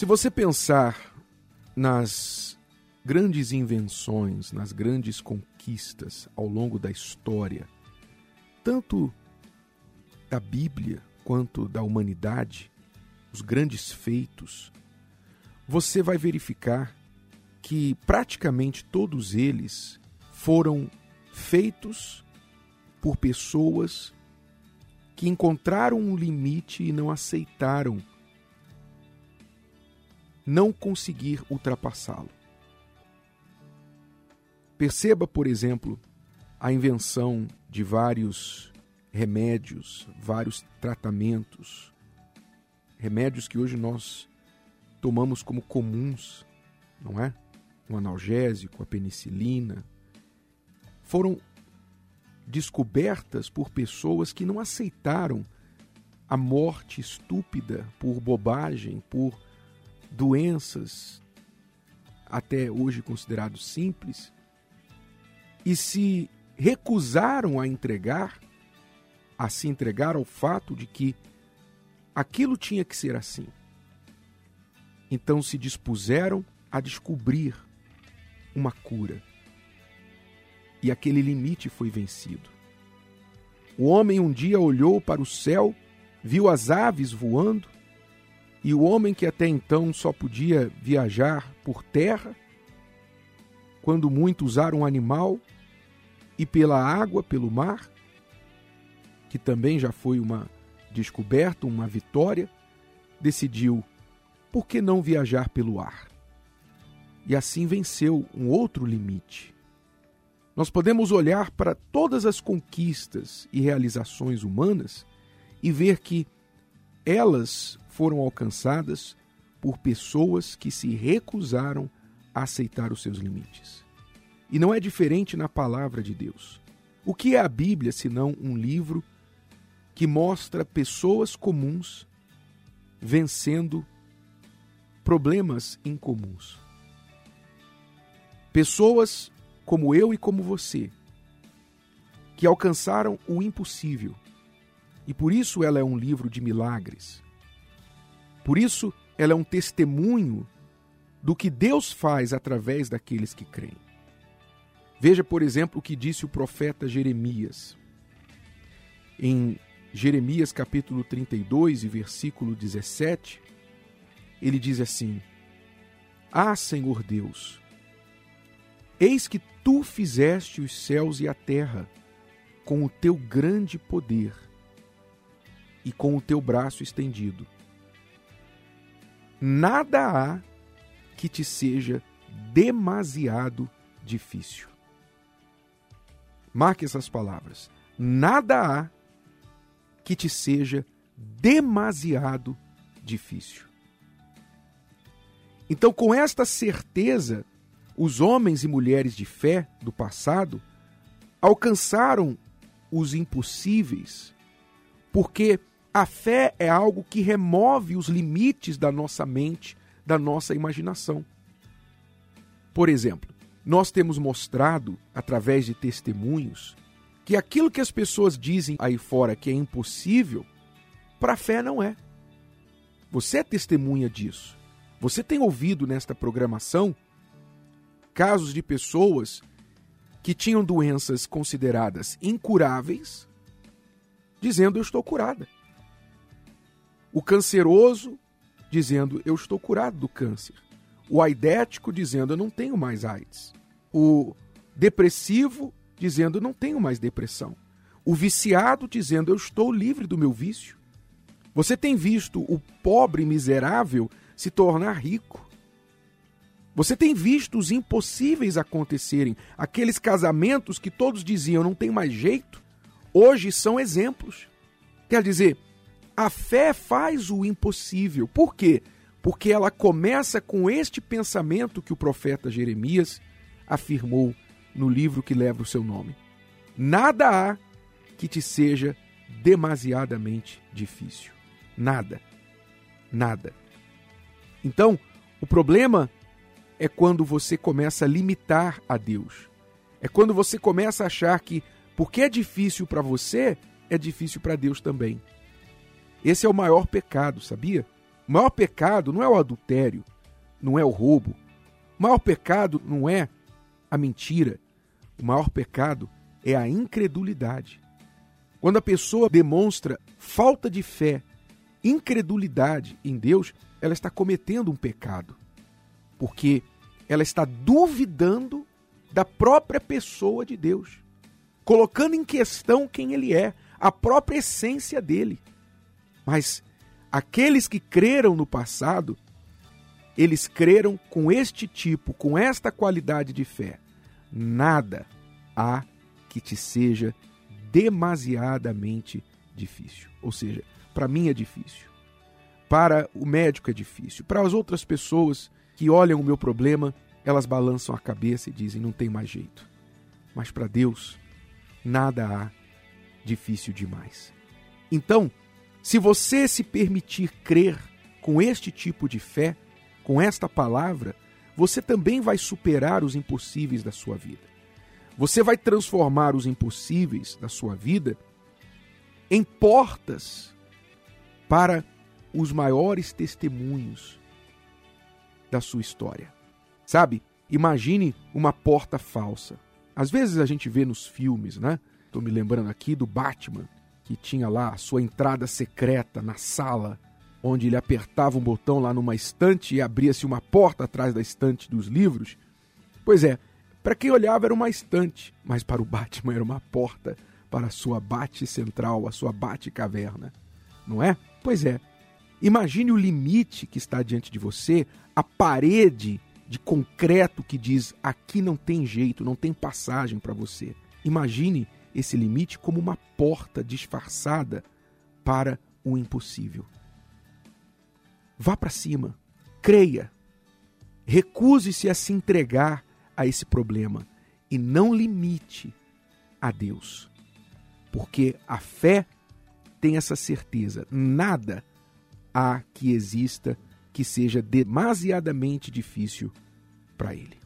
Se você pensar nas grandes invenções, nas grandes conquistas ao longo da história, tanto da Bíblia quanto da humanidade, os grandes feitos, você vai verificar que praticamente todos eles foram feitos por pessoas que encontraram um limite e não aceitaram não conseguir ultrapassá-lo. Perceba, por exemplo, a invenção de vários remédios, vários tratamentos, remédios que hoje nós tomamos como comuns, não é? O analgésico, a penicilina, foram descobertas por pessoas que não aceitaram a morte estúpida por bobagem, por doenças até hoje considerados simples, e se recusaram a entregar, a se entregar ao fato de que aquilo tinha que ser assim. Então se dispuseram a descobrir uma cura. E aquele limite foi vencido. O homem um dia olhou para o céu, viu as aves voando, e o homem que até então só podia viajar por terra, quando muito usar um animal, e pela água, pelo mar, que também já foi uma descoberta, uma vitória, decidiu por que não viajar pelo ar? E assim venceu um outro limite. Nós podemos olhar para todas as conquistas e realizações humanas e ver que elas foram alcançadas por pessoas que se recusaram a aceitar os seus limites. E não é diferente na palavra de Deus. O que é a Bíblia senão um livro que mostra pessoas comuns vencendo problemas incomuns. Pessoas como eu e como você, que alcançaram o impossível. E por isso ela é um livro de milagres. Por isso ela é um testemunho do que Deus faz através daqueles que creem. Veja, por exemplo, o que disse o profeta Jeremias. Em Jeremias capítulo 32 e versículo 17, ele diz assim: Ah, Senhor Deus, eis que tu fizeste os céus e a terra com o teu grande poder e com o teu braço estendido. Nada há que te seja demasiado difícil. Marque essas palavras. Nada há que te seja demasiado difícil. Então, com esta certeza, os homens e mulheres de fé do passado alcançaram os impossíveis, porque a fé é algo que remove os limites da nossa mente, da nossa imaginação. Por exemplo, nós temos mostrado, através de testemunhos, que aquilo que as pessoas dizem aí fora que é impossível, para a fé não é. Você é testemunha disso. Você tem ouvido nesta programação casos de pessoas que tinham doenças consideradas incuráveis, dizendo eu estou curada. O canceroso dizendo eu estou curado do câncer. O aidético dizendo eu não tenho mais AIDS. O depressivo dizendo eu não tenho mais depressão. O viciado dizendo eu estou livre do meu vício. Você tem visto o pobre miserável se tornar rico. Você tem visto os impossíveis acontecerem, aqueles casamentos que todos diziam não tem mais jeito, hoje são exemplos. Quer dizer, a fé faz o impossível. Por quê? Porque ela começa com este pensamento que o profeta Jeremias afirmou no livro que leva o seu nome. Nada há que te seja demasiadamente difícil. Nada. Nada. Então, o problema é quando você começa a limitar a Deus. É quando você começa a achar que porque é difícil para você, é difícil para Deus também. Esse é o maior pecado, sabia? O maior pecado não é o adultério, não é o roubo. O maior pecado não é a mentira. O maior pecado é a incredulidade. Quando a pessoa demonstra falta de fé, incredulidade em Deus, ela está cometendo um pecado. Porque ela está duvidando da própria pessoa de Deus, colocando em questão quem ele é, a própria essência dele. Mas aqueles que creram no passado, eles creram com este tipo, com esta qualidade de fé. Nada há que te seja demasiadamente difícil. Ou seja, para mim é difícil. Para o médico é difícil. Para as outras pessoas que olham o meu problema, elas balançam a cabeça e dizem: não tem mais jeito. Mas para Deus, nada há difícil demais. Então, se você se permitir crer com este tipo de fé, com esta palavra, você também vai superar os impossíveis da sua vida. Você vai transformar os impossíveis da sua vida em portas para os maiores testemunhos da sua história. Sabe? Imagine uma porta falsa. Às vezes a gente vê nos filmes, né? Estou me lembrando aqui do Batman, que tinha lá a sua entrada secreta na sala, onde ele apertava um botão lá numa estante e abria-se uma porta atrás da estante dos livros. Pois é, para quem olhava era uma estante, mas para o Batman era uma porta para a sua bate central, a sua bate caverna. Não é? Pois é. Imagine o limite que está diante de você, a parede de concreto que diz aqui não tem jeito, não tem passagem para você. Imagine esse limite como uma porta disfarçada para o impossível. Vá para cima, creia, recuse-se a se entregar a esse problema e não limite a Deus. Porque a fé tem essa certeza: nada há que exista que seja demasiadamente difícil para ele.